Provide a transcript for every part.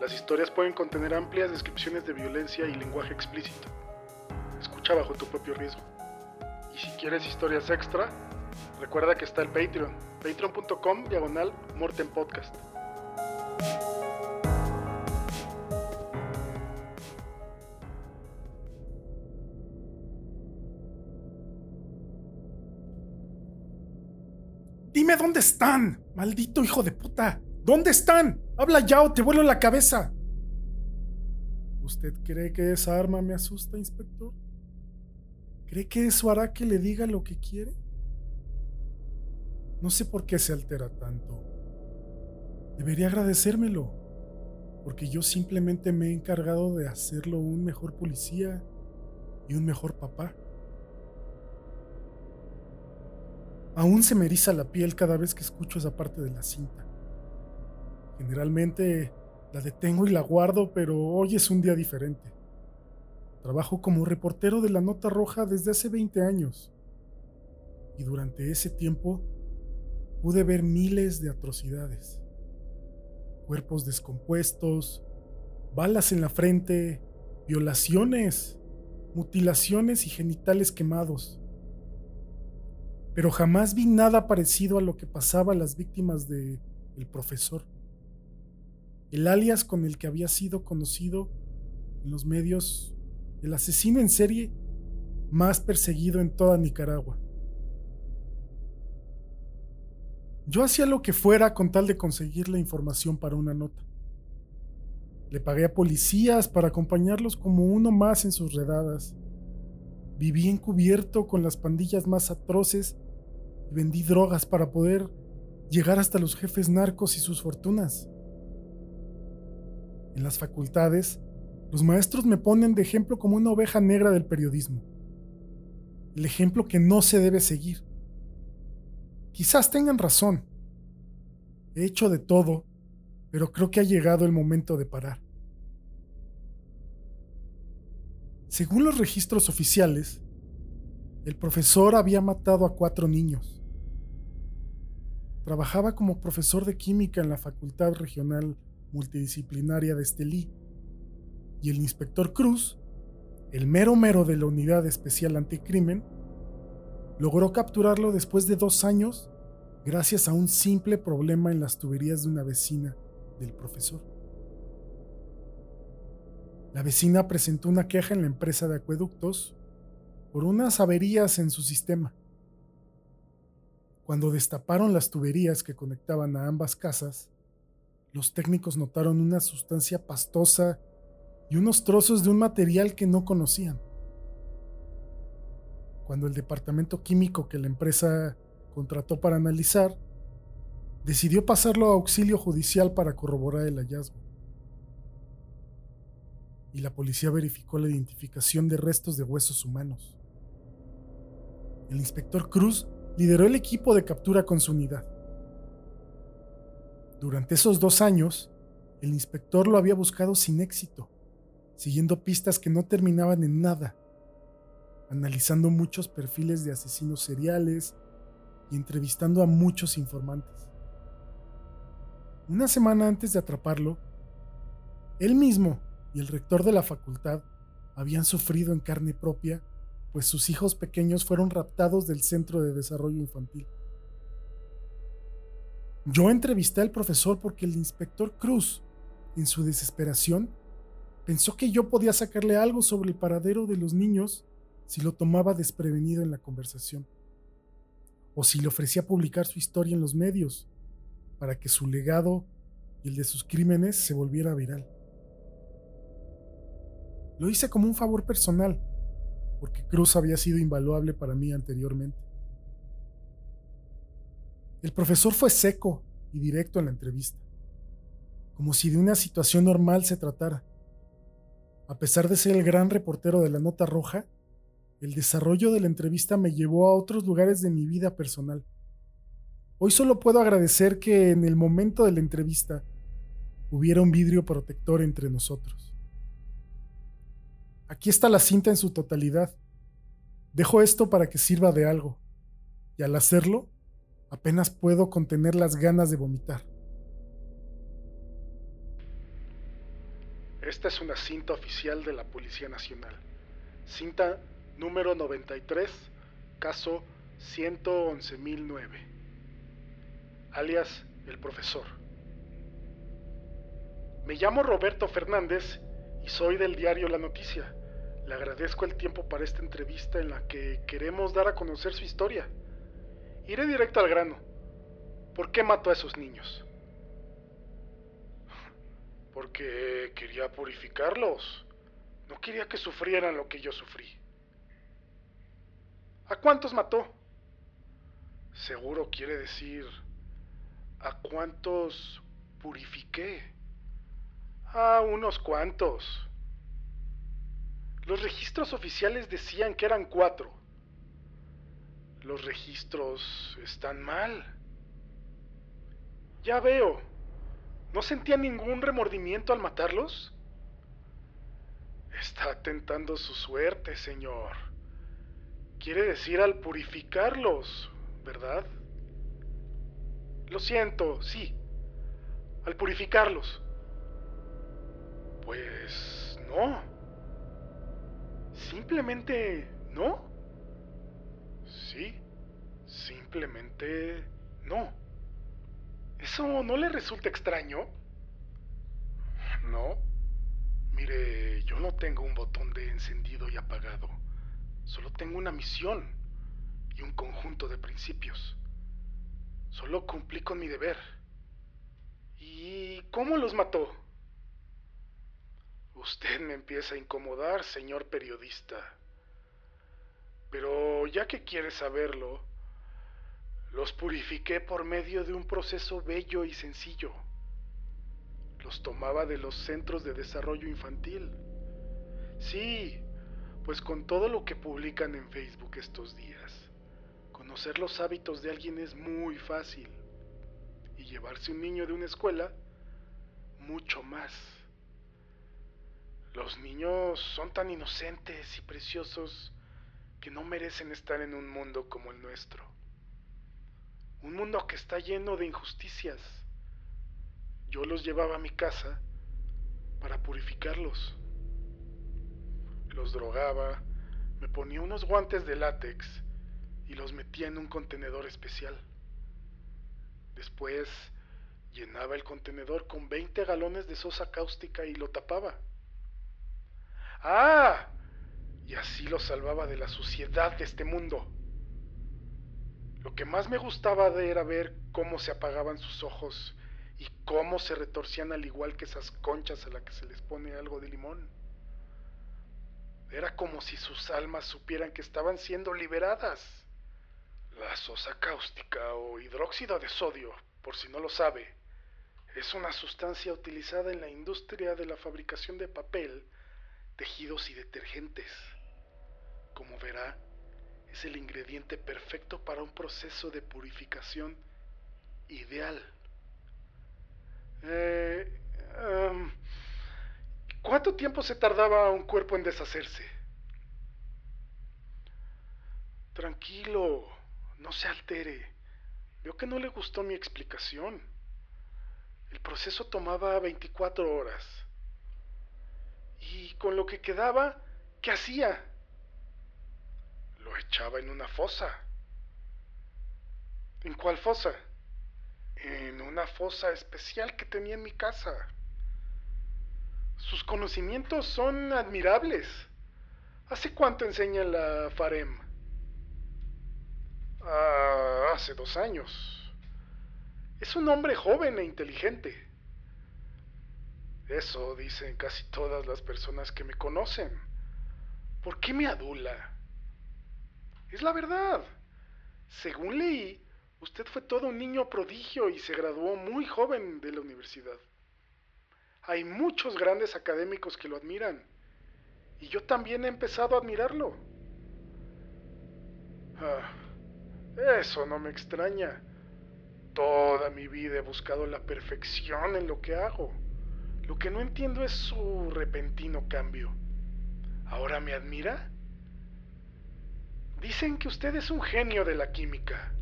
Las historias pueden contener amplias descripciones de violencia y lenguaje explícito. Escucha bajo tu propio riesgo. Y si quieres historias extra, recuerda que está el Patreon, patreon.com diagonal Morten Podcast. Dime dónde están, maldito hijo de puta. ¿Dónde están? Habla ya o te vuelo la cabeza. ¿Usted cree que esa arma me asusta, inspector? ¿Cree que eso hará que le diga lo que quiere? No sé por qué se altera tanto. Debería agradecérmelo, porque yo simplemente me he encargado de hacerlo un mejor policía y un mejor papá. Aún se me eriza la piel cada vez que escucho esa parte de la cinta. Generalmente la detengo y la guardo, pero hoy es un día diferente. Trabajo como reportero de la Nota Roja desde hace 20 años. Y durante ese tiempo pude ver miles de atrocidades. Cuerpos descompuestos, balas en la frente, violaciones, mutilaciones y genitales quemados. Pero jamás vi nada parecido a lo que pasaba a las víctimas de el profesor el alias con el que había sido conocido en los medios el asesino en serie más perseguido en toda Nicaragua. Yo hacía lo que fuera con tal de conseguir la información para una nota. Le pagué a policías para acompañarlos como uno más en sus redadas. Viví encubierto con las pandillas más atroces y vendí drogas para poder llegar hasta los jefes narcos y sus fortunas. En las facultades, los maestros me ponen de ejemplo como una oveja negra del periodismo. El ejemplo que no se debe seguir. Quizás tengan razón. He hecho de todo, pero creo que ha llegado el momento de parar. Según los registros oficiales, el profesor había matado a cuatro niños. Trabajaba como profesor de química en la Facultad Regional multidisciplinaria de Estelí, y el inspector Cruz, el mero mero de la Unidad Especial Anticrimen, logró capturarlo después de dos años gracias a un simple problema en las tuberías de una vecina del profesor. La vecina presentó una queja en la empresa de acueductos por unas averías en su sistema. Cuando destaparon las tuberías que conectaban a ambas casas, los técnicos notaron una sustancia pastosa y unos trozos de un material que no conocían. Cuando el departamento químico que la empresa contrató para analizar decidió pasarlo a auxilio judicial para corroborar el hallazgo. Y la policía verificó la identificación de restos de huesos humanos. El inspector Cruz lideró el equipo de captura con su unidad. Durante esos dos años, el inspector lo había buscado sin éxito, siguiendo pistas que no terminaban en nada, analizando muchos perfiles de asesinos seriales y entrevistando a muchos informantes. Una semana antes de atraparlo, él mismo y el rector de la facultad habían sufrido en carne propia, pues sus hijos pequeños fueron raptados del Centro de Desarrollo Infantil. Yo entrevisté al profesor porque el inspector Cruz, en su desesperación, pensó que yo podía sacarle algo sobre el paradero de los niños si lo tomaba desprevenido en la conversación, o si le ofrecía publicar su historia en los medios, para que su legado y el de sus crímenes se volviera viral. Lo hice como un favor personal, porque Cruz había sido invaluable para mí anteriormente. El profesor fue seco y directo en la entrevista, como si de una situación normal se tratara. A pesar de ser el gran reportero de la Nota Roja, el desarrollo de la entrevista me llevó a otros lugares de mi vida personal. Hoy solo puedo agradecer que en el momento de la entrevista hubiera un vidrio protector entre nosotros. Aquí está la cinta en su totalidad. Dejo esto para que sirva de algo, y al hacerlo, apenas puedo contener las ganas de vomitar. Esta es una cinta oficial de la Policía Nacional. Cinta número 93, caso 111.009, alias el profesor. Me llamo Roberto Fernández y soy del diario La Noticia. Le agradezco el tiempo para esta entrevista en la que queremos dar a conocer su historia. Iré directo al grano. ¿Por qué mató a esos niños? Porque quería purificarlos. No quería que sufrieran lo que yo sufrí. ¿A cuántos mató? Seguro quiere decir, ¿a cuántos purifiqué? A unos cuantos. Los registros oficiales decían que eran cuatro. Los registros están mal. Ya veo. ¿No sentía ningún remordimiento al matarlos? Está tentando su suerte, señor. Quiere decir al purificarlos, ¿verdad? Lo siento, sí. Al purificarlos. Pues no. Simplemente no. Sí, simplemente no. ¿Eso no le resulta extraño? No. Mire, yo no tengo un botón de encendido y apagado. Solo tengo una misión y un conjunto de principios. Solo cumplí con mi deber. ¿Y cómo los mató? Usted me empieza a incomodar, señor periodista. Pero ya que quiere saberlo, los purifiqué por medio de un proceso bello y sencillo. Los tomaba de los centros de desarrollo infantil. Sí, pues con todo lo que publican en Facebook estos días, conocer los hábitos de alguien es muy fácil y llevarse un niño de una escuela mucho más. Los niños son tan inocentes y preciosos que no merecen estar en un mundo como el nuestro. Un mundo que está lleno de injusticias. Yo los llevaba a mi casa para purificarlos los drogaba, me ponía unos guantes de látex y los metía en un contenedor especial. Después llenaba el contenedor con 20 galones de sosa cáustica y lo tapaba. ¡Ah! Y así lo salvaba de la suciedad de este mundo. Lo que más me gustaba era ver cómo se apagaban sus ojos y cómo se retorcían al igual que esas conchas a las que se les pone algo de limón. Era como si sus almas supieran que estaban siendo liberadas. La sosa cáustica o hidróxido de sodio, por si no lo sabe, es una sustancia utilizada en la industria de la fabricación de papel, tejidos y detergentes. Como verá, es el ingrediente perfecto para un proceso de purificación ideal. Eh, em, ¿Cuánto tiempo se tardaba un cuerpo en deshacerse? Tranquilo, no se altere. Veo que no le gustó mi explicación. El proceso tomaba 24 horas. Y con lo que quedaba, ¿qué hacía? Lo echaba en una fosa. ¿En cuál fosa? En una fosa especial que tenía en mi casa. Sus conocimientos son admirables. ¿Hace cuánto enseña la FAREM? Ah, hace dos años. Es un hombre joven e inteligente. Eso dicen casi todas las personas que me conocen. ¿Por qué me adula? Es la verdad. Según leí, usted fue todo un niño prodigio y se graduó muy joven de la universidad. Hay muchos grandes académicos que lo admiran y yo también he empezado a admirarlo. Ah, eso no me extraña. Toda mi vida he buscado la perfección en lo que hago. Lo que no entiendo es su repentino cambio. ¿Ahora me admira? Dicen que usted es un genio de la química.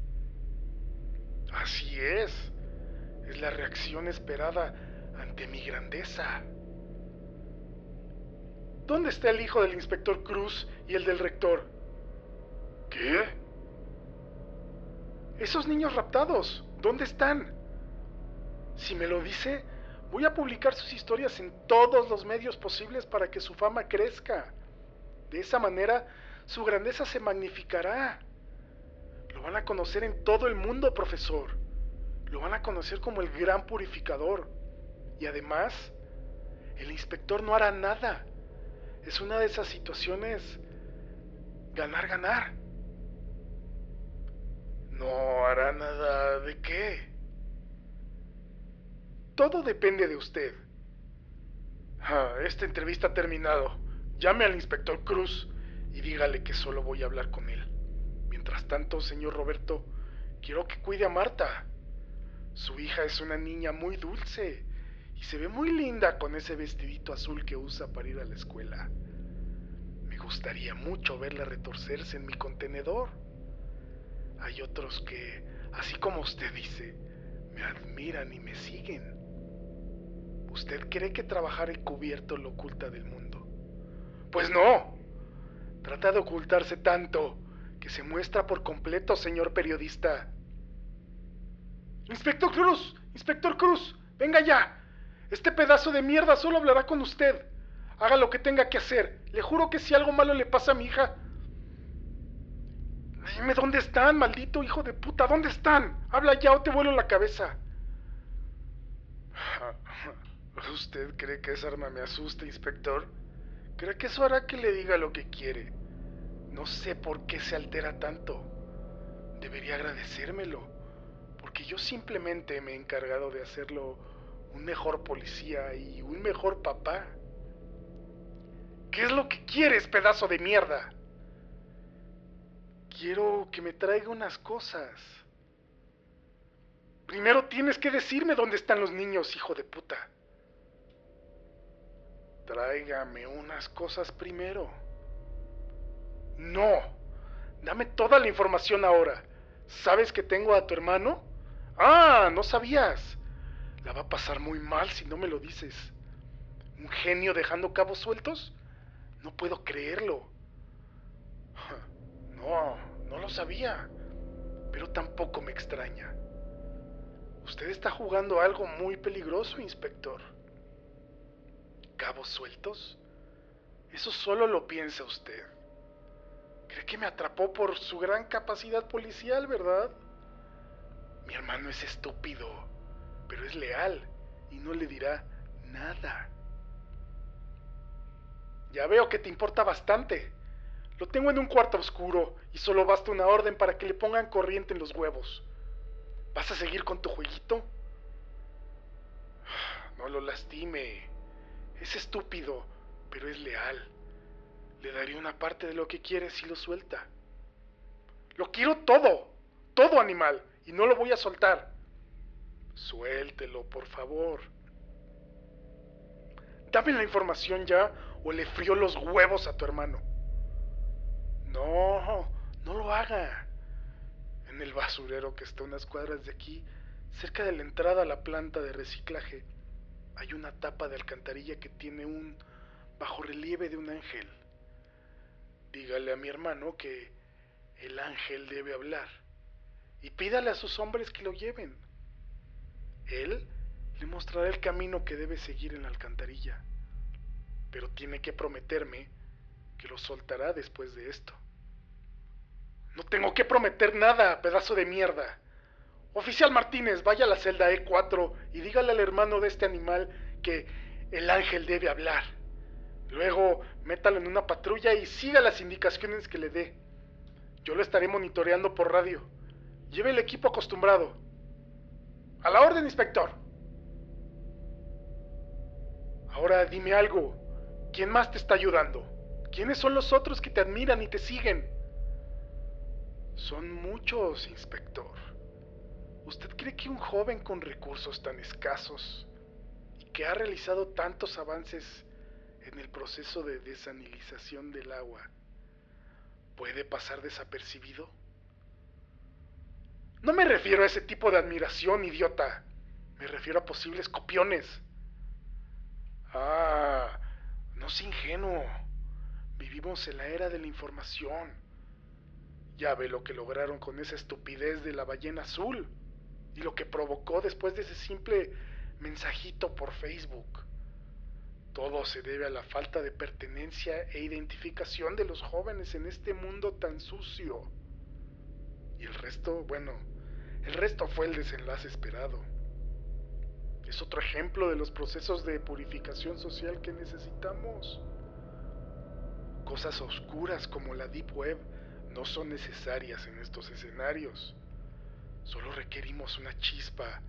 Así es. Es la reacción esperada ante mi grandeza. ¿Dónde está el hijo del inspector Cruz y el del rector? ¿Qué? Esos niños raptados, ¿dónde están? Si me lo dice, voy a publicar sus historias en todos los medios posibles para que su fama crezca. De esa manera, su grandeza se magnificará. Lo van a conocer en todo el mundo, profesor. Lo van a conocer como el gran purificador. Y además, el inspector no hará nada. Es una de esas situaciones ganar, ganar. No hará nada de qué. Todo depende de usted. Ah, esta entrevista ha terminado. Llame al inspector Cruz y dígale que solo voy a hablar con él. Mientras tanto, señor Roberto, quiero que cuide a Marta. Su hija es una niña muy dulce y se ve muy linda con ese vestidito azul que usa para ir a la escuela. Me gustaría mucho verla retorcerse en mi contenedor. Hay otros que, así como usted dice, me admiran y me siguen. ¿Usted cree que trabajar encubierto lo oculta del mundo? Pues no. Trata de ocultarse tanto que se muestra por completo, señor periodista. Inspector Cruz, Inspector Cruz, venga ya. Este pedazo de mierda solo hablará con usted. Haga lo que tenga que hacer. Le juro que si algo malo le pasa a mi hija... Dime dónde están, maldito hijo de puta. ¿Dónde están? Habla ya o te vuelo la cabeza. ¿Usted cree que esa arma me asusta, inspector? ¿Cree que eso hará que le diga lo que quiere? No sé por qué se altera tanto. Debería agradecérmelo porque yo simplemente me he encargado de hacerlo un mejor policía y un mejor papá. ¿Qué es lo que quieres, pedazo de mierda? Quiero que me traiga unas cosas. Primero tienes que decirme dónde están los niños, hijo de puta. Tráigame unas cosas primero. No. Dame toda la información ahora. ¿Sabes que tengo a tu hermano? Ah, no sabías. La va a pasar muy mal si no me lo dices. ¿Un genio dejando cabos sueltos? No puedo creerlo. No, no lo sabía. Pero tampoco me extraña. Usted está jugando algo muy peligroso, inspector. ¿Cabos sueltos? Eso solo lo piensa usted. Cree que me atrapó por su gran capacidad policial, ¿verdad? Mi hermano es estúpido, pero es leal y no le dirá nada. Ya veo que te importa bastante. Lo tengo en un cuarto oscuro y solo basta una orden para que le pongan corriente en los huevos. ¿Vas a seguir con tu jueguito? No lo lastime. Es estúpido, pero es leal. Le daría una parte de lo que quiere si lo suelta. Lo quiero todo, todo animal y no lo voy a soltar. Suéltelo, por favor. Dame la información ya o le frío los huevos a tu hermano. No, no lo haga. En el basurero que está unas cuadras de aquí, cerca de la entrada a la planta de reciclaje, hay una tapa de alcantarilla que tiene un bajo relieve de un ángel. Dígale a mi hermano que el ángel debe hablar y pídale a sus hombres que lo lleven. Él le mostrará el camino que debe seguir en la alcantarilla, pero tiene que prometerme que lo soltará después de esto. No tengo que prometer nada, pedazo de mierda. Oficial Martínez, vaya a la celda E4 y dígale al hermano de este animal que el ángel debe hablar. Luego métalo en una patrulla y siga las indicaciones que le dé. Yo lo estaré monitoreando por radio. Lleve el equipo acostumbrado. A la orden, inspector. Ahora dime algo. ¿Quién más te está ayudando? ¿Quiénes son los otros que te admiran y te siguen? Son muchos, inspector. ¿Usted cree que un joven con recursos tan escasos y que ha realizado tantos avances en el proceso de desanilización del agua puede pasar desapercibido? No me refiero a ese tipo de admiración, idiota. Me refiero a posibles copiones. Ah, no es ingenuo. Vivimos en la era de la información. Ya ve lo que lograron con esa estupidez de la ballena azul y lo que provocó después de ese simple mensajito por Facebook. Todo se debe a la falta de pertenencia e identificación de los jóvenes en este mundo tan sucio. Y el resto, bueno, el resto fue el desenlace esperado. Es otro ejemplo de los procesos de purificación social que necesitamos. Cosas oscuras como la Deep Web no son necesarias en estos escenarios. Solo requerimos una chispa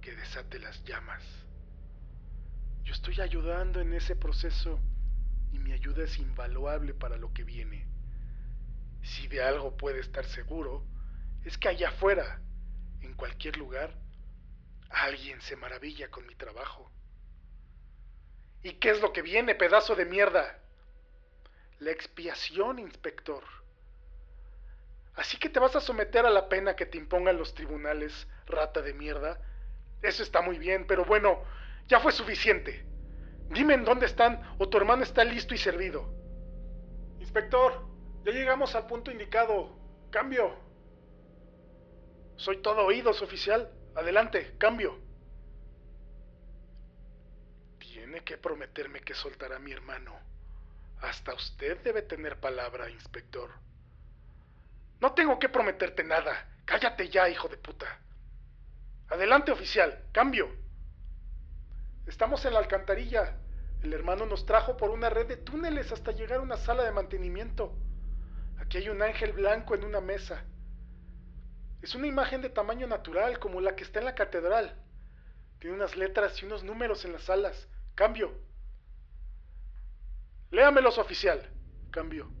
que desate las llamas. Yo estoy ayudando en ese proceso y mi ayuda es invaluable para lo que viene. Si de algo puede estar seguro, es que allá afuera, en cualquier lugar, alguien se maravilla con mi trabajo. ¿Y qué es lo que viene, pedazo de mierda? La expiación, inspector. Así que te vas a someter a la pena que te impongan los tribunales, rata de mierda. Eso está muy bien, pero bueno, ya fue suficiente. Dime en dónde están o tu hermano está listo y servido. Inspector, ya llegamos al punto indicado. Cambio. Soy todo oídos, oficial. Adelante, cambio. Tiene que prometerme que soltará a mi hermano. Hasta usted debe tener palabra, inspector. No tengo que prometerte nada. Cállate ya, hijo de puta. Adelante, oficial. Cambio. Estamos en la alcantarilla. El hermano nos trajo por una red de túneles hasta llegar a una sala de mantenimiento. Aquí hay un ángel blanco en una mesa. Es una imagen de tamaño natural, como la que está en la catedral. Tiene unas letras y unos números en las alas. Cambio. Léamelos, oficial. Cambio.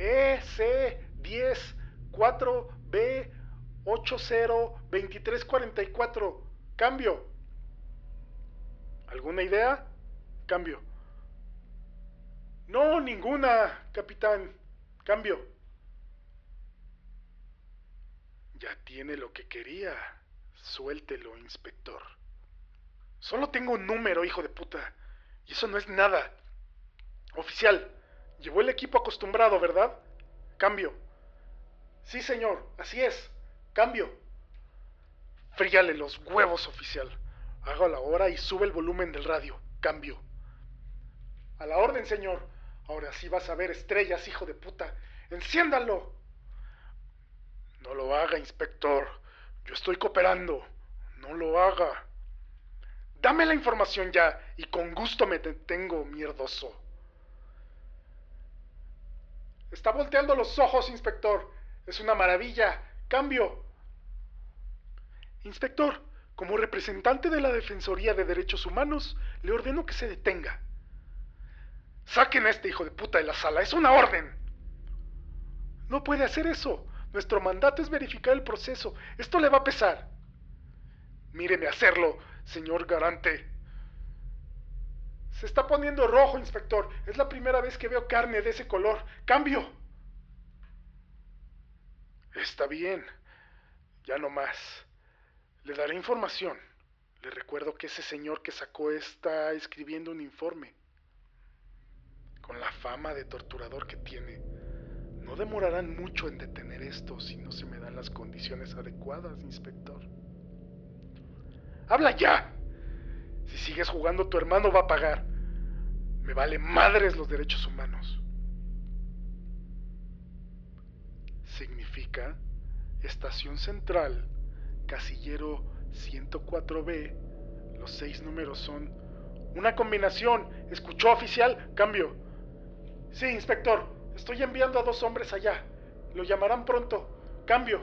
EC10 4B 802344. Cambio. ¿Alguna idea? Cambio. No, ninguna, capitán. Cambio. Ya tiene lo que quería. Suéltelo, inspector. Solo tengo un número, hijo de puta. Y eso no es nada. Oficial, Llevó el equipo acostumbrado, ¿verdad? Cambio. Sí, señor, así es. Cambio. Fríale los huevos, oficial. Haga la hora y sube el volumen del radio. Cambio. A la orden, señor. Ahora sí vas a ver estrellas, hijo de puta. Enciéndalo. No lo haga, inspector. Yo estoy cooperando. No lo haga. Dame la información ya y con gusto me detengo, mierdoso. Está volteando los ojos, inspector. Es una maravilla. Cambio. Inspector, como representante de la Defensoría de Derechos Humanos, le ordeno que se detenga. Saquen a este hijo de puta de la sala. Es una orden. No puede hacer eso. Nuestro mandato es verificar el proceso. Esto le va a pesar. Míreme hacerlo, señor garante. Se está poniendo rojo, inspector. Es la primera vez que veo carne de ese color. Cambio. Está bien. Ya no más. Le daré información. Le recuerdo que ese señor que sacó está escribiendo un informe. Con la fama de torturador que tiene, no demorarán mucho en detener esto si no se me dan las condiciones adecuadas, inspector. ¡Habla ya! Si sigues jugando, tu hermano va a pagar. Me vale madres los derechos humanos. Significa estación central, casillero 104B. Los seis números son una combinación. ¿Escuchó oficial? Cambio. Sí, inspector. Estoy enviando a dos hombres allá. Lo llamarán pronto. Cambio.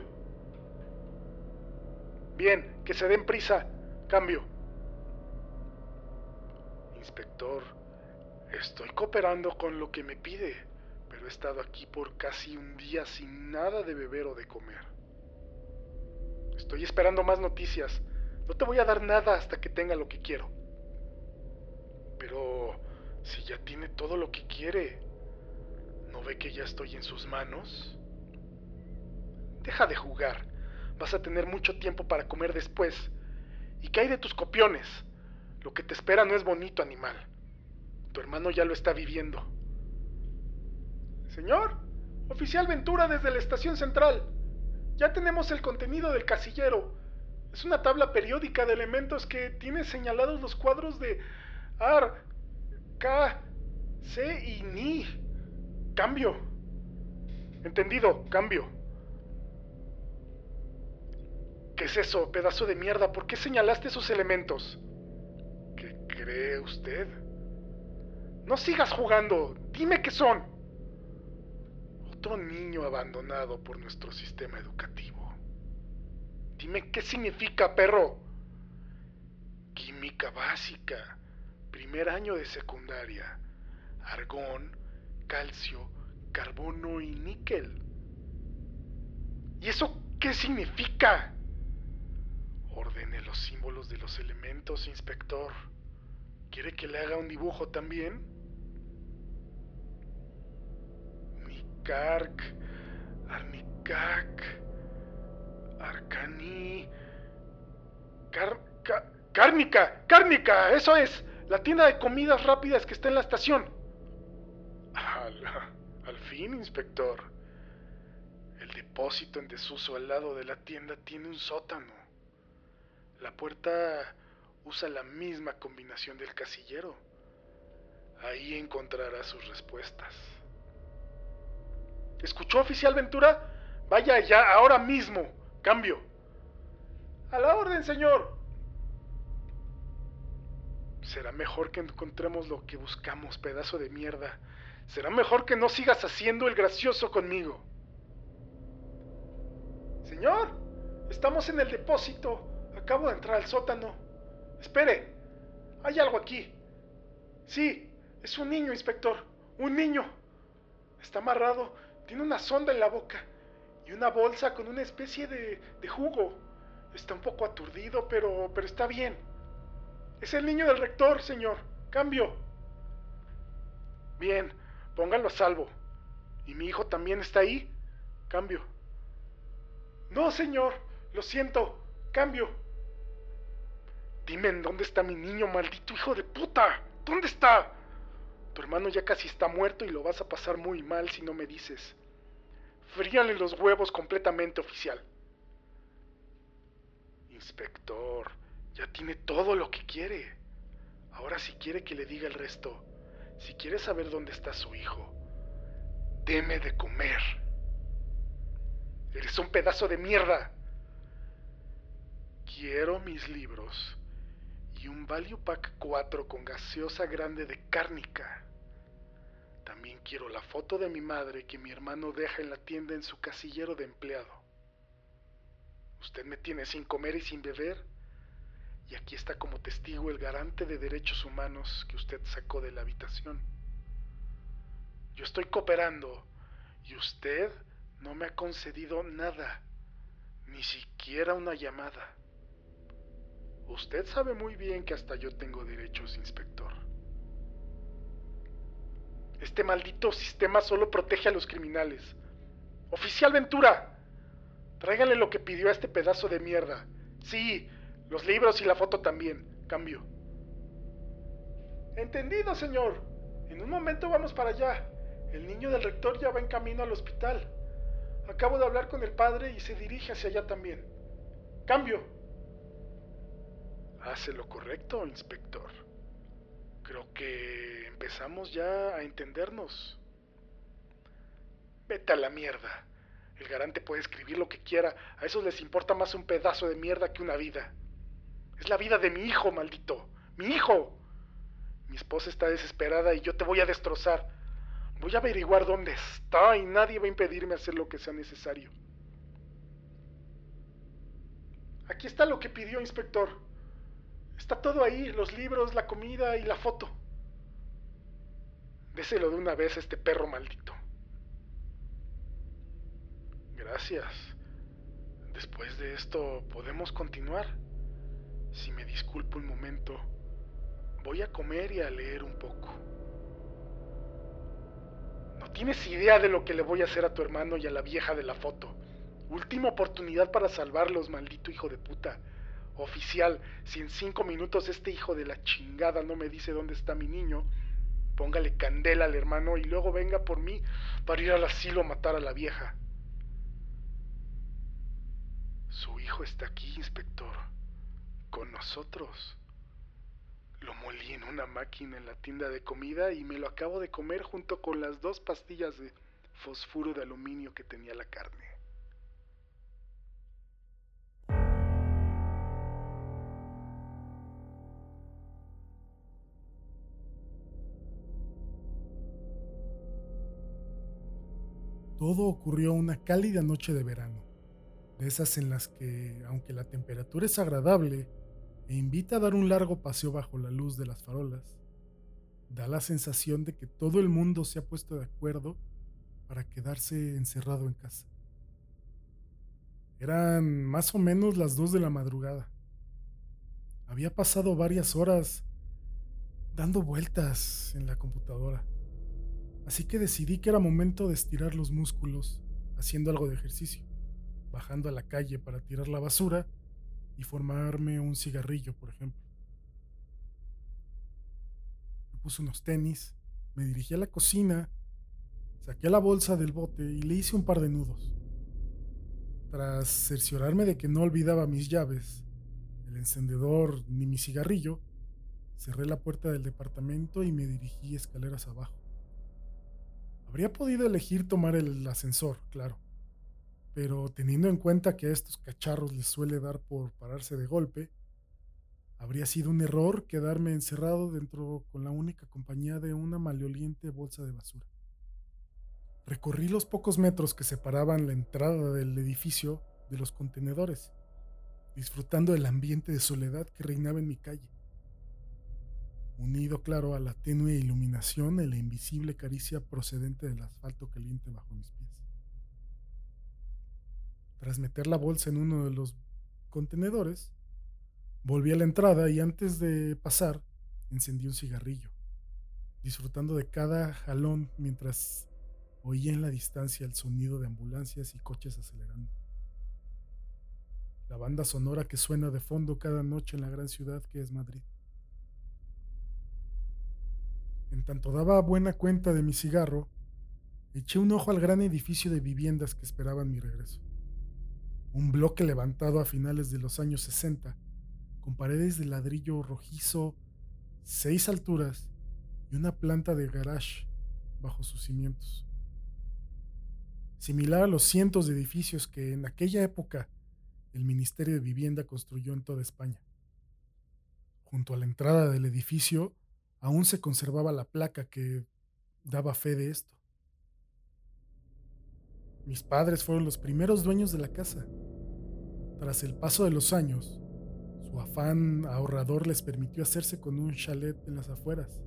Bien, que se den prisa. Cambio. Inspector, Estoy cooperando con lo que me pide, pero he estado aquí por casi un día sin nada de beber o de comer. Estoy esperando más noticias. No te voy a dar nada hasta que tenga lo que quiero. Pero si ya tiene todo lo que quiere, ¿no ve que ya estoy en sus manos? Deja de jugar. Vas a tener mucho tiempo para comer después. ¿Y qué hay de tus copiones? Lo que te espera no es bonito, animal. Tu hermano ya lo está viviendo. Señor, oficial Ventura desde la estación central. Ya tenemos el contenido del casillero. Es una tabla periódica de elementos que tiene señalados los cuadros de AR, K, C y NI. Cambio. Entendido, cambio. ¿Qué es eso, pedazo de mierda? ¿Por qué señalaste esos elementos? ¿Qué cree usted? No sigas jugando. Dime qué son. Otro niño abandonado por nuestro sistema educativo. Dime qué significa, perro. Química básica. Primer año de secundaria. Argón, calcio, carbono y níquel. ¿Y eso qué significa? Ordene los símbolos de los elementos, inspector. ¿Quiere que le haga un dibujo también? Nikark, Arnikak, Arcani. Car, cárnica, cárnica, eso es. La tienda de comidas rápidas que está en la estación. Al fin, inspector. El depósito en desuso al lado de la tienda tiene un sótano. La puerta usa la misma combinación del casillero. Ahí encontrará sus respuestas. ¿Escuchó, oficial Ventura? Vaya allá, ahora mismo. Cambio. A la orden, señor. Será mejor que encontremos lo que buscamos, pedazo de mierda. Será mejor que no sigas haciendo el gracioso conmigo. Señor, estamos en el depósito. Acabo de entrar al sótano. Espere, hay algo aquí. Sí, es un niño, inspector. Un niño. Está amarrado, tiene una sonda en la boca y una bolsa con una especie de, de jugo. Está un poco aturdido, pero, pero está bien. Es el niño del rector, señor. Cambio. Bien, póngalo a salvo. ¿Y mi hijo también está ahí? Cambio. No, señor. Lo siento. Cambio. Dime dónde está mi niño, maldito hijo de puta. ¿Dónde está? Tu hermano ya casi está muerto y lo vas a pasar muy mal si no me dices. Fríale los huevos completamente, oficial. Inspector, ya tiene todo lo que quiere. Ahora si quiere que le diga el resto, si quiere saber dónde está su hijo, deme de comer. Eres un pedazo de mierda. Quiero mis libros y un Value Pack 4 con gaseosa grande de cárnica. También quiero la foto de mi madre que mi hermano deja en la tienda en su casillero de empleado. Usted me tiene sin comer y sin beber, y aquí está como testigo el garante de derechos humanos que usted sacó de la habitación. Yo estoy cooperando y usted no me ha concedido nada, ni siquiera una llamada. Usted sabe muy bien que hasta yo tengo derechos, inspector. Este maldito sistema solo protege a los criminales. Oficial Ventura, tráigale lo que pidió a este pedazo de mierda. Sí, los libros y la foto también. Cambio. Entendido, señor. En un momento vamos para allá. El niño del rector ya va en camino al hospital. Acabo de hablar con el padre y se dirige hacia allá también. Cambio. Hace lo correcto, inspector. Creo que empezamos ya a entendernos. Vete a la mierda. El garante puede escribir lo que quiera. A esos les importa más un pedazo de mierda que una vida. Es la vida de mi hijo, maldito. Mi hijo. Mi esposa está desesperada y yo te voy a destrozar. Voy a averiguar dónde está y nadie va a impedirme hacer lo que sea necesario. Aquí está lo que pidió, inspector. Está todo ahí, los libros, la comida y la foto. Déselo de una vez a este perro maldito. Gracias. Después de esto, ¿podemos continuar? Si me disculpo un momento, voy a comer y a leer un poco. No tienes idea de lo que le voy a hacer a tu hermano y a la vieja de la foto. Última oportunidad para salvarlos, maldito hijo de puta. Oficial, si en cinco minutos este hijo de la chingada no me dice dónde está mi niño, póngale candela al hermano y luego venga por mí para ir al asilo a matar a la vieja. Su hijo está aquí, inspector, con nosotros. Lo molí en una máquina en la tienda de comida y me lo acabo de comer junto con las dos pastillas de fosfuro de aluminio que tenía la carne. Todo ocurrió una cálida noche de verano, de esas en las que, aunque la temperatura es agradable e invita a dar un largo paseo bajo la luz de las farolas, da la sensación de que todo el mundo se ha puesto de acuerdo para quedarse encerrado en casa. Eran más o menos las dos de la madrugada. Había pasado varias horas dando vueltas en la computadora Así que decidí que era momento de estirar los músculos haciendo algo de ejercicio, bajando a la calle para tirar la basura y formarme un cigarrillo, por ejemplo. Me puse unos tenis, me dirigí a la cocina, saqué la bolsa del bote y le hice un par de nudos. Tras cerciorarme de que no olvidaba mis llaves, el encendedor ni mi cigarrillo, cerré la puerta del departamento y me dirigí escaleras abajo. Habría podido elegir tomar el ascensor, claro. Pero teniendo en cuenta que a estos cacharros les suele dar por pararse de golpe, habría sido un error quedarme encerrado dentro con la única compañía de una maloliente bolsa de basura. Recorrí los pocos metros que separaban la entrada del edificio de los contenedores, disfrutando del ambiente de soledad que reinaba en mi calle unido claro a la tenue iluminación la invisible caricia procedente del asfalto caliente bajo mis pies. Tras meter la bolsa en uno de los contenedores, volví a la entrada y antes de pasar encendí un cigarrillo, disfrutando de cada jalón mientras oía en la distancia el sonido de ambulancias y coches acelerando. La banda sonora que suena de fondo cada noche en la gran ciudad que es Madrid. En tanto daba buena cuenta de mi cigarro, eché un ojo al gran edificio de viviendas que esperaban mi regreso. Un bloque levantado a finales de los años 60, con paredes de ladrillo rojizo, seis alturas y una planta de garage bajo sus cimientos. Similar a los cientos de edificios que en aquella época el Ministerio de Vivienda construyó en toda España. Junto a la entrada del edificio aún se conservaba la placa que daba fe de esto. Mis padres fueron los primeros dueños de la casa. Tras el paso de los años, su afán ahorrador les permitió hacerse con un chalet en las afueras,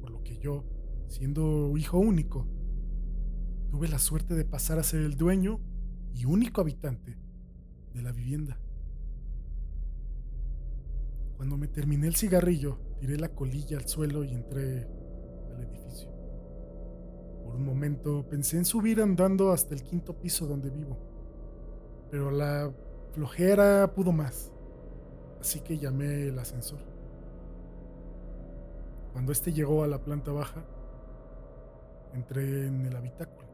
por lo que yo, siendo hijo único, tuve la suerte de pasar a ser el dueño y único habitante de la vivienda. Cuando me terminé el cigarrillo, tiré la colilla al suelo y entré al edificio. Por un momento pensé en subir andando hasta el quinto piso donde vivo, pero la flojera pudo más, así que llamé el ascensor. Cuando este llegó a la planta baja, entré en el habitáculo.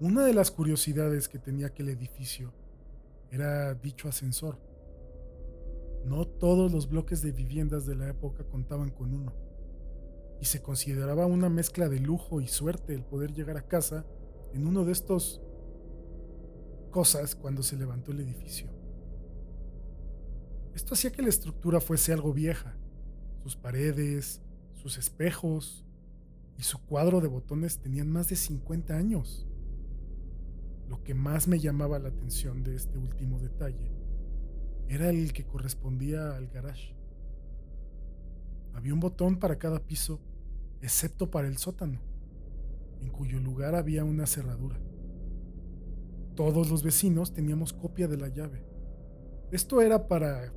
Una de las curiosidades que tenía aquel edificio era dicho ascensor no todos los bloques de viviendas de la época contaban con uno, y se consideraba una mezcla de lujo y suerte el poder llegar a casa en uno de estos cosas cuando se levantó el edificio. Esto hacía que la estructura fuese algo vieja, sus paredes, sus espejos y su cuadro de botones tenían más de 50 años. Lo que más me llamaba la atención de este último detalle era el que correspondía al garage. Había un botón para cada piso excepto para el sótano, en cuyo lugar había una cerradura. Todos los vecinos teníamos copia de la llave. Esto era para,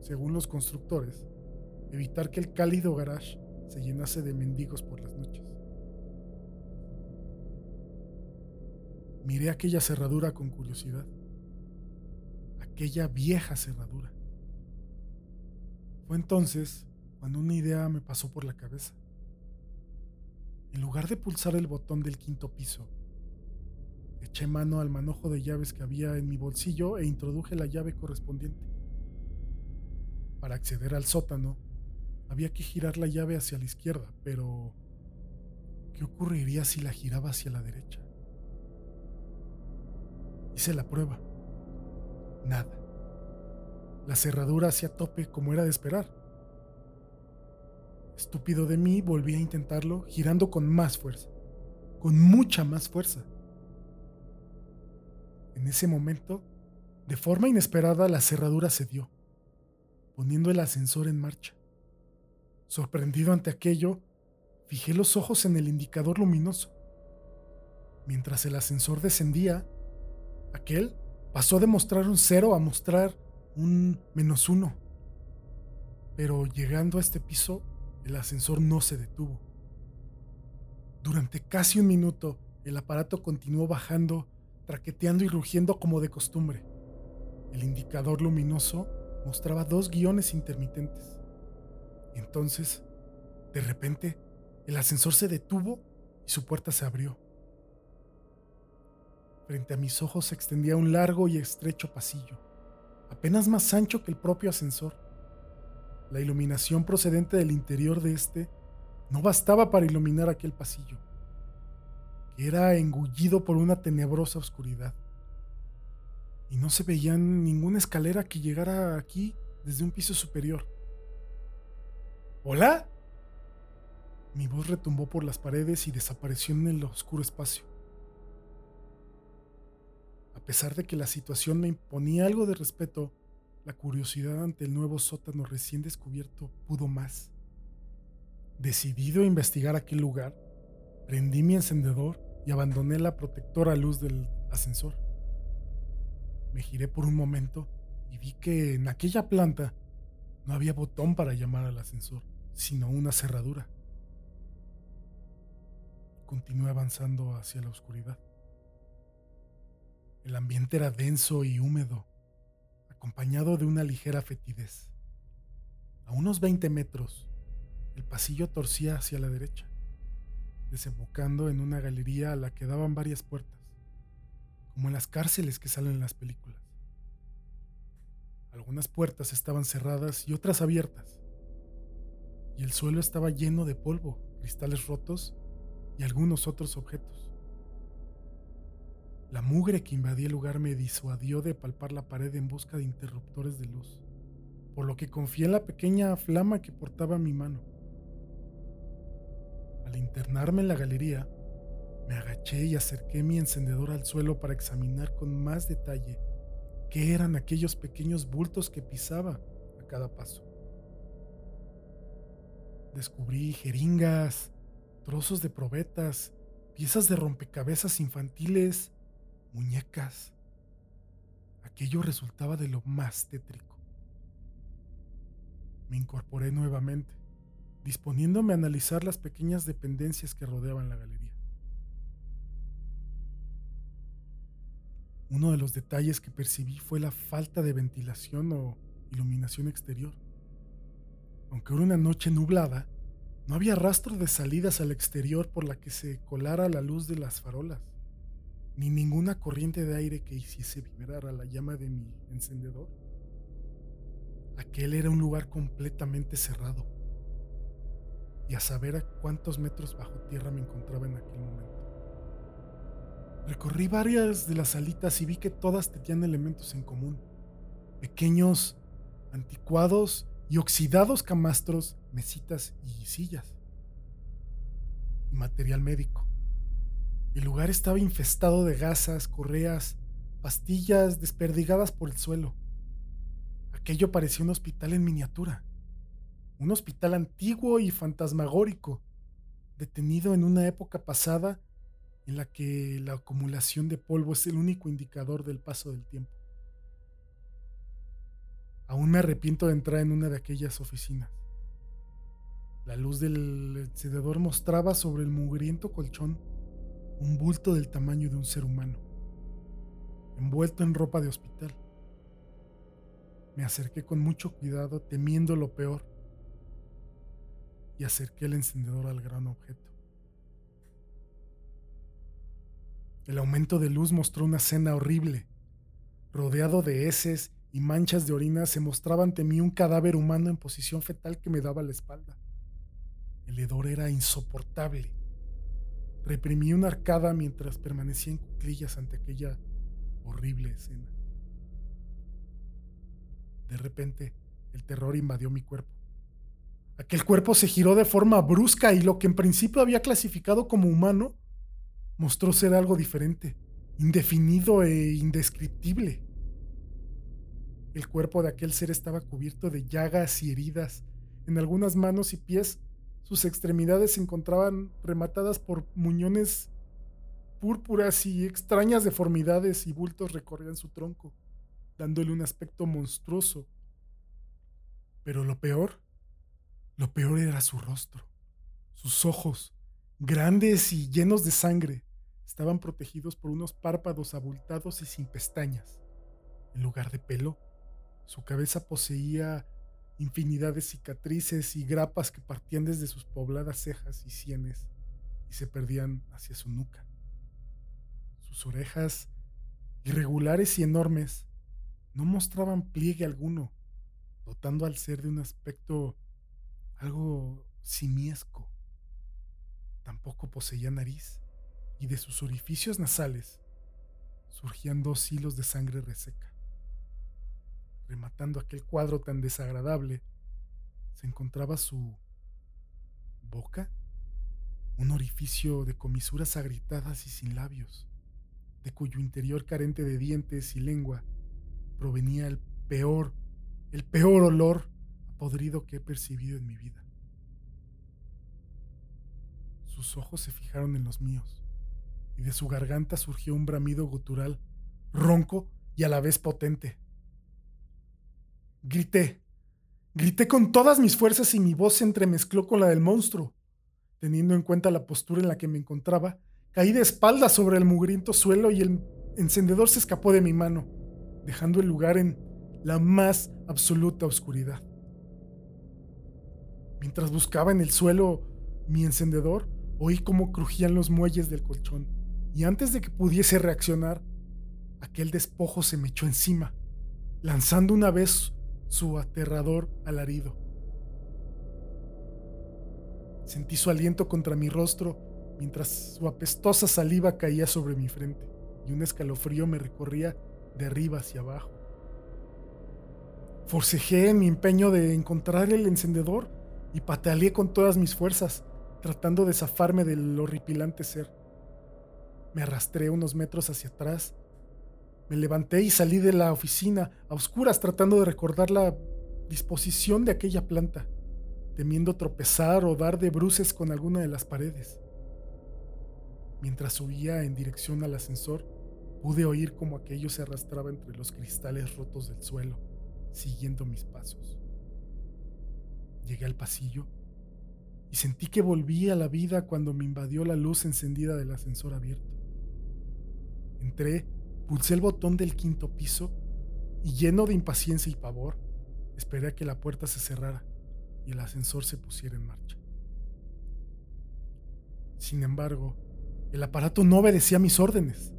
según los constructores, evitar que el cálido garage se llenase de mendigos por las noches. Miré aquella cerradura con curiosidad. Aquella vieja cerradura. Fue entonces cuando una idea me pasó por la cabeza. En lugar de pulsar el botón del quinto piso, eché mano al manojo de llaves que había en mi bolsillo e introduje la llave correspondiente. Para acceder al sótano, había que girar la llave hacia la izquierda, pero ¿qué ocurriría si la giraba hacia la derecha? Hice la prueba. Nada. La cerradura hacía tope como era de esperar. Estúpido de mí, volví a intentarlo, girando con más fuerza, con mucha más fuerza. En ese momento, de forma inesperada, la cerradura cedió, poniendo el ascensor en marcha. Sorprendido ante aquello, fijé los ojos en el indicador luminoso. Mientras el ascensor descendía, aquel pasó de mostrar un cero a mostrar un menos uno. Pero llegando a este piso, el ascensor no se detuvo. Durante casi un minuto, el aparato continuó bajando, traqueteando y rugiendo como de costumbre. El indicador luminoso mostraba dos guiones intermitentes. Entonces, de repente, el ascensor se detuvo y su puerta se abrió. Frente a mis ojos se extendía un largo y estrecho pasillo, apenas más ancho que el propio ascensor. La iluminación procedente del interior de este no bastaba para iluminar aquel pasillo, que era engullido por una tenebrosa oscuridad. Y no se veía ninguna escalera que llegara aquí desde un piso superior. ¿Hola? Mi voz retumbó por las paredes y desapareció en el oscuro espacio. Pesar de que la situación me imponía algo de respeto, la curiosidad ante el nuevo sótano recién descubierto pudo más. Decidido a investigar aquel lugar, prendí mi encendedor y abandoné la protectora luz del ascensor. Me giré por un momento y vi que en aquella planta no había botón para llamar al ascensor sino una cerradura. Continué avanzando hacia la oscuridad. El ambiente era denso y húmedo, acompañado de una ligera fetidez. A unos 20 metros, el pasillo torcía hacia la derecha, desembocando en una galería a la que daban varias puertas, como en las cárceles que salen en las películas. Algunas puertas estaban cerradas y otras abiertas y el suelo estaba lleno de polvo, cristales rotos y algunos otros objetos. La mugre que invadía el lugar me disuadió de palpar la pared en busca de interruptores de luz, por lo que confié en la pequeña flama que portaba mi mano. Al internarme en la galería, me agaché y acerqué mi encendedor al suelo para examinar con más detalle qué eran aquellos pequeños bultos que pisaba a cada paso. Descubrí jeringas, trozos de probetas, piezas de rompecabezas infantiles, muñecas. Aquello resultaba de lo más tétrico. Me incorporé nuevamente, disponiéndome a analizar las pequeñas dependencias que rodeaban la galería. Uno de los detalles que percibí fue la falta de ventilación o iluminación exterior. Aunque era una noche nublada, no había rastro de salidas al exterior por la que se colara la luz de las farolas, ni ninguna corriente de aire que hiciese vibrar a la llama de mi encendedor. Aquel era un lugar completamente cerrado, y a saber a cuántos metros bajo tierra me encontraba en aquel momento. Recorrí varias de las salitas y vi que todas tenían elementos en común, pequeños, anticuados y oxidados camastros, mesitas y sillas. Y material médico. El lugar estaba infestado de gasas, correas, pastillas desperdigadas por el suelo. Aquello parecía un hospital en miniatura. Un hospital antiguo y fantasmagórico, detenido en una época pasada en la que la acumulación de polvo es el único indicador del paso del tiempo. Aún me arrepiento de entrar en una de aquellas oficinas. La luz del encendedor mostraba sobre el mugriento colchón un bulto del tamaño de un ser humano, envuelto en ropa de hospital. Me acerqué con mucho cuidado, temiendo lo peor, y acerqué el encendedor al gran objeto. El aumento de luz mostró una escena horrible. Rodeado de heces y manchas de orina, se mostraba ante mí un cadáver humano en posición fetal que me daba la espalda. El hedor era insoportable. Reprimí una arcada mientras permanecía en cuclillas ante aquella horrible escena. De repente, el terror invadió mi cuerpo. Aquel cuerpo se giró de forma brusca y lo que en principio había clasificado como humano mostró ser algo diferente, indefinido e indescriptible. El cuerpo de aquel ser estaba cubierto de llagas y heridas. En algunas manos y pies sus extremidades se encontraban rematadas por muñones púrpuras y extrañas deformidades y bultos recorrían su tronco, dándole un aspecto monstruoso. Pero lo peor, lo peor era su rostro. Sus ojos, grandes y llenos de sangre, estaban protegidos por unos párpados abultados y sin pestañas. En lugar de pelo, su cabeza poseía infinidad de cicatrices y grapas que partían desde sus pobladas cejas y sienes y se perdían hacia su nuca. Sus orejas, irregulares y enormes, no mostraban pliegue alguno, dotando al ser de un aspecto algo simiesco. Tampoco poseía nariz, y de sus orificios nasales surgían dos hilos de sangre reseca rematando aquel cuadro tan desagradable, se encontraba su boca, un orificio de comisuras agritadas y sin labios, de cuyo interior carente de dientes y lengua provenía el peor, el peor olor podrido que he percibido en mi vida. Sus ojos se fijaron en los míos, y de su garganta surgió un bramido gutural, ronco y a la vez potente. Grité. Grité con todas mis fuerzas y mi voz se entremezcló con la del monstruo. Teniendo en cuenta la postura en la que me encontraba, caí de espaldas sobre el mugriento suelo y el encendedor se escapó de mi mano, dejando el lugar en la más absoluta oscuridad. Mientras buscaba en el suelo mi encendedor, oí cómo crujían los muelles del colchón, y antes de que pudiese reaccionar, aquel despojo se me echó encima, lanzando una vez su aterrador alarido. Sentí su aliento contra mi rostro mientras su apestosa saliva caía sobre mi frente y un escalofrío me recorría de arriba hacia abajo. Forcejé mi empeño de encontrar el encendedor y pataleé con todas mis fuerzas, tratando de zafarme del horripilante ser. Me arrastré unos metros hacia atrás me levanté y salí de la oficina a oscuras tratando de recordar la disposición de aquella planta, temiendo tropezar o dar de bruces con alguna de las paredes. Mientras subía en dirección al ascensor, pude oír como aquello se arrastraba entre los cristales rotos del suelo, siguiendo mis pasos. Llegué al pasillo y sentí que volví a la vida cuando me invadió la luz encendida del ascensor abierto. Entré Pulsé el botón del quinto piso y lleno de impaciencia y pavor, esperé a que la puerta se cerrara y el ascensor se pusiera en marcha. Sin embargo, el aparato no obedecía mis órdenes.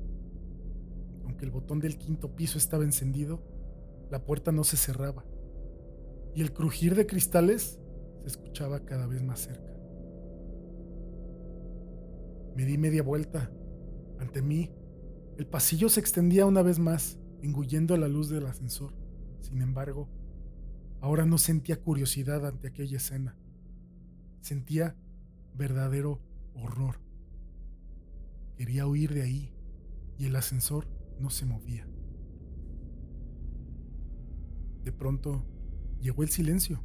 Aunque el botón del quinto piso estaba encendido, la puerta no se cerraba y el crujir de cristales se escuchaba cada vez más cerca. Me di media vuelta. Ante mí el pasillo se extendía una vez más, engullendo la luz del ascensor. Sin embargo, ahora no sentía curiosidad ante aquella escena. Sentía verdadero horror. Quería huir de ahí y el ascensor no se movía. De pronto llegó el silencio.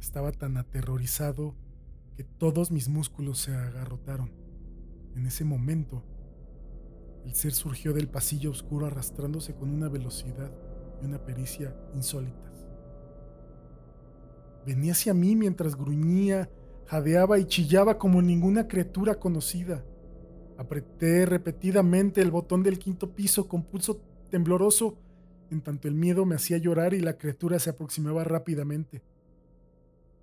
Estaba tan aterrorizado que todos mis músculos se agarrotaron. En ese momento, el ser surgió del pasillo oscuro arrastrándose con una velocidad y una pericia insólitas. Venía hacia mí mientras gruñía, jadeaba y chillaba como ninguna criatura conocida. Apreté repetidamente el botón del quinto piso con pulso tembloroso, en tanto el miedo me hacía llorar y la criatura se aproximaba rápidamente.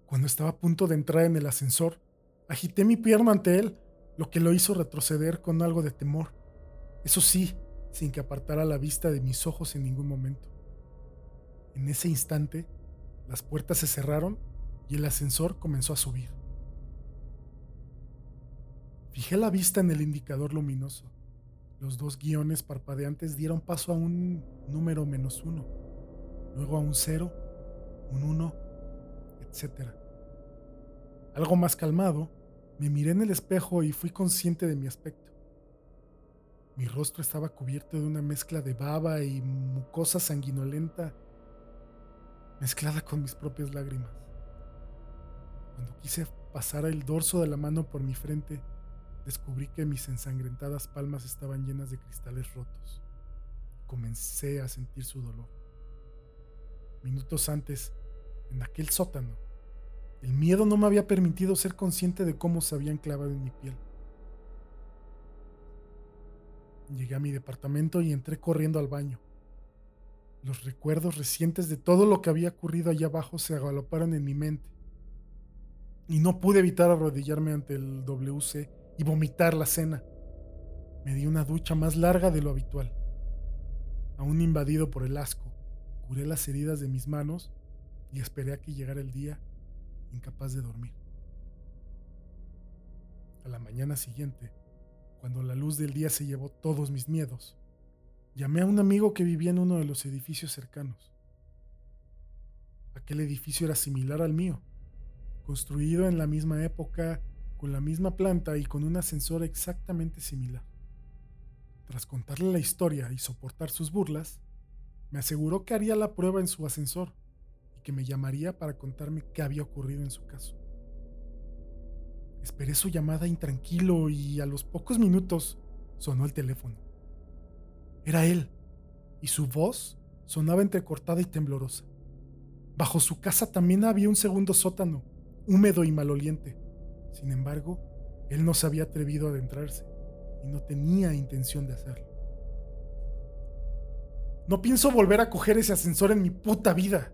Cuando estaba a punto de entrar en el ascensor, agité mi pierna ante él, lo que lo hizo retroceder con algo de temor. Eso sí, sin que apartara la vista de mis ojos en ningún momento. En ese instante, las puertas se cerraron y el ascensor comenzó a subir. Fijé la vista en el indicador luminoso. Los dos guiones parpadeantes dieron paso a un número menos uno, luego a un cero, un uno, etc. Algo más calmado, me miré en el espejo y fui consciente de mi aspecto. Mi rostro estaba cubierto de una mezcla de baba y mucosa sanguinolenta mezclada con mis propias lágrimas. Cuando quise pasar el dorso de la mano por mi frente, descubrí que mis ensangrentadas palmas estaban llenas de cristales rotos. Comencé a sentir su dolor. Minutos antes, en aquel sótano, el miedo no me había permitido ser consciente de cómo se habían clavado en mi piel. Llegué a mi departamento y entré corriendo al baño. Los recuerdos recientes de todo lo que había ocurrido allá abajo se agaloparon en mi mente. Y no pude evitar arrodillarme ante el WC y vomitar la cena. Me di una ducha más larga de lo habitual. Aún invadido por el asco, curé las heridas de mis manos y esperé a que llegara el día, incapaz de dormir. A la mañana siguiente, cuando la luz del día se llevó todos mis miedos, llamé a un amigo que vivía en uno de los edificios cercanos. Aquel edificio era similar al mío, construido en la misma época con la misma planta y con un ascensor exactamente similar. Tras contarle la historia y soportar sus burlas, me aseguró que haría la prueba en su ascensor y que me llamaría para contarme qué había ocurrido en su caso. Esperé su llamada intranquilo y a los pocos minutos sonó el teléfono. Era él, y su voz sonaba entrecortada y temblorosa. Bajo su casa también había un segundo sótano, húmedo y maloliente. Sin embargo, él no se había atrevido a adentrarse y no tenía intención de hacerlo. No pienso volver a coger ese ascensor en mi puta vida.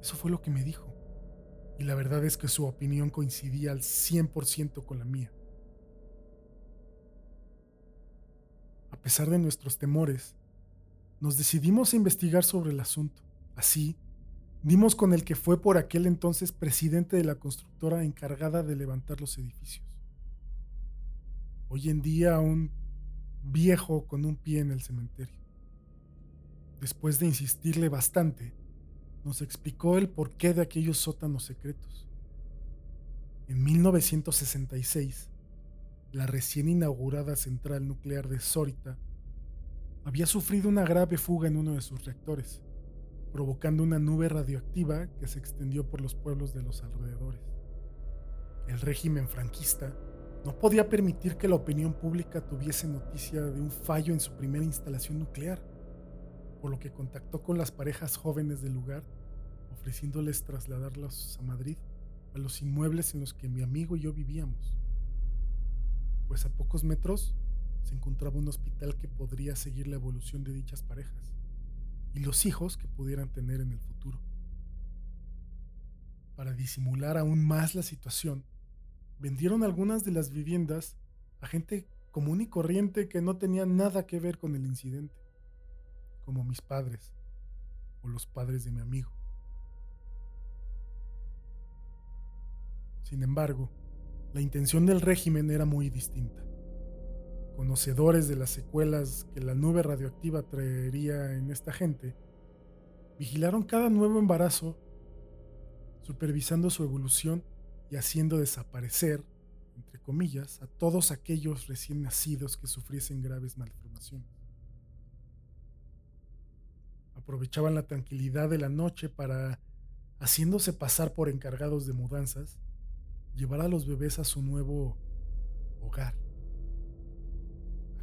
Eso fue lo que me dijo. Y la verdad es que su opinión coincidía al 100% con la mía. A pesar de nuestros temores, nos decidimos a investigar sobre el asunto. Así, Dimos con el que fue por aquel entonces presidente de la constructora encargada de levantar los edificios. Hoy en día un viejo con un pie en el cementerio. Después de insistirle bastante, nos explicó el porqué de aquellos sótanos secretos. En 1966, la recién inaugurada central nuclear de Sorita había sufrido una grave fuga en uno de sus reactores provocando una nube radioactiva que se extendió por los pueblos de los alrededores. El régimen franquista no podía permitir que la opinión pública tuviese noticia de un fallo en su primera instalación nuclear, por lo que contactó con las parejas jóvenes del lugar, ofreciéndoles trasladarlos a Madrid, a los inmuebles en los que mi amigo y yo vivíamos. Pues a pocos metros se encontraba un hospital que podría seguir la evolución de dichas parejas y los hijos que pudieran tener en el futuro. Para disimular aún más la situación, vendieron algunas de las viviendas a gente común y corriente que no tenía nada que ver con el incidente, como mis padres o los padres de mi amigo. Sin embargo, la intención del régimen era muy distinta conocedores de las secuelas que la nube radioactiva traería en esta gente, vigilaron cada nuevo embarazo, supervisando su evolución y haciendo desaparecer, entre comillas, a todos aquellos recién nacidos que sufriesen graves malformaciones. Aprovechaban la tranquilidad de la noche para, haciéndose pasar por encargados de mudanzas, llevar a los bebés a su nuevo hogar.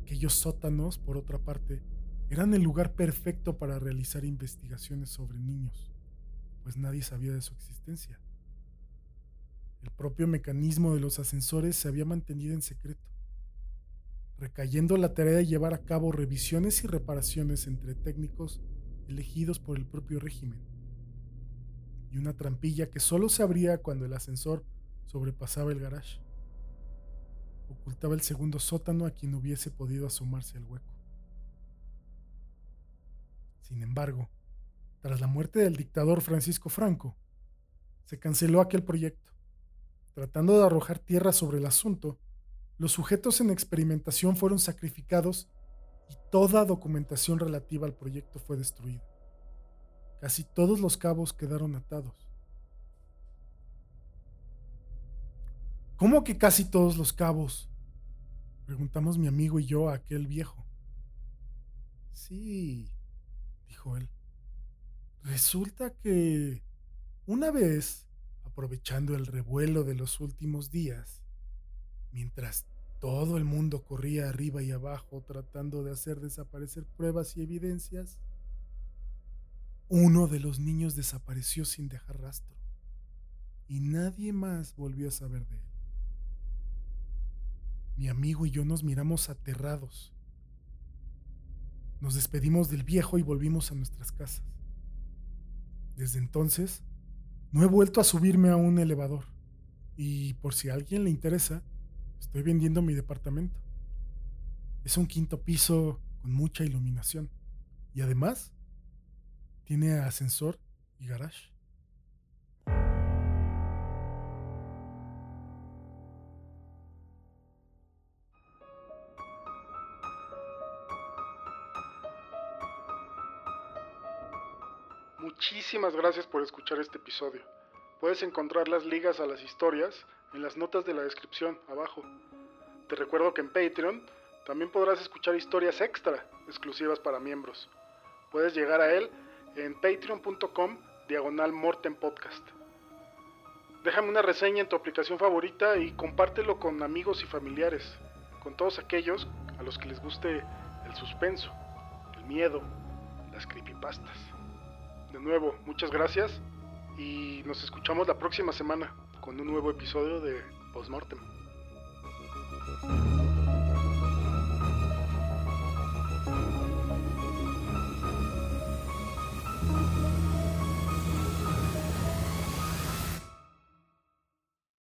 Aquellos sótanos, por otra parte, eran el lugar perfecto para realizar investigaciones sobre niños, pues nadie sabía de su existencia. El propio mecanismo de los ascensores se había mantenido en secreto, recayendo la tarea de llevar a cabo revisiones y reparaciones entre técnicos elegidos por el propio régimen, y una trampilla que solo se abría cuando el ascensor sobrepasaba el garage ocultaba el segundo sótano a quien hubiese podido asomarse al hueco. Sin embargo, tras la muerte del dictador Francisco Franco, se canceló aquel proyecto. Tratando de arrojar tierra sobre el asunto, los sujetos en experimentación fueron sacrificados y toda documentación relativa al proyecto fue destruida. Casi todos los cabos quedaron atados. ¿Cómo que casi todos los cabos? Preguntamos mi amigo y yo a aquel viejo. Sí, dijo él. Resulta que una vez, aprovechando el revuelo de los últimos días, mientras todo el mundo corría arriba y abajo tratando de hacer desaparecer pruebas y evidencias, uno de los niños desapareció sin dejar rastro y nadie más volvió a saber de él. Mi amigo y yo nos miramos aterrados. Nos despedimos del viejo y volvimos a nuestras casas. Desde entonces, no he vuelto a subirme a un elevador. Y por si a alguien le interesa, estoy vendiendo mi departamento. Es un quinto piso con mucha iluminación. Y además, tiene ascensor y garage. Muchísimas gracias por escuchar este episodio. Puedes encontrar las ligas a las historias en las notas de la descripción abajo. Te recuerdo que en Patreon también podrás escuchar historias extra exclusivas para miembros. Puedes llegar a él en patreon.com diagonal Morten Podcast. Déjame una reseña en tu aplicación favorita y compártelo con amigos y familiares, con todos aquellos a los que les guste el suspenso, el miedo, las creepypastas. De nuevo, muchas gracias y nos escuchamos la próxima semana con un nuevo episodio de Postmortem.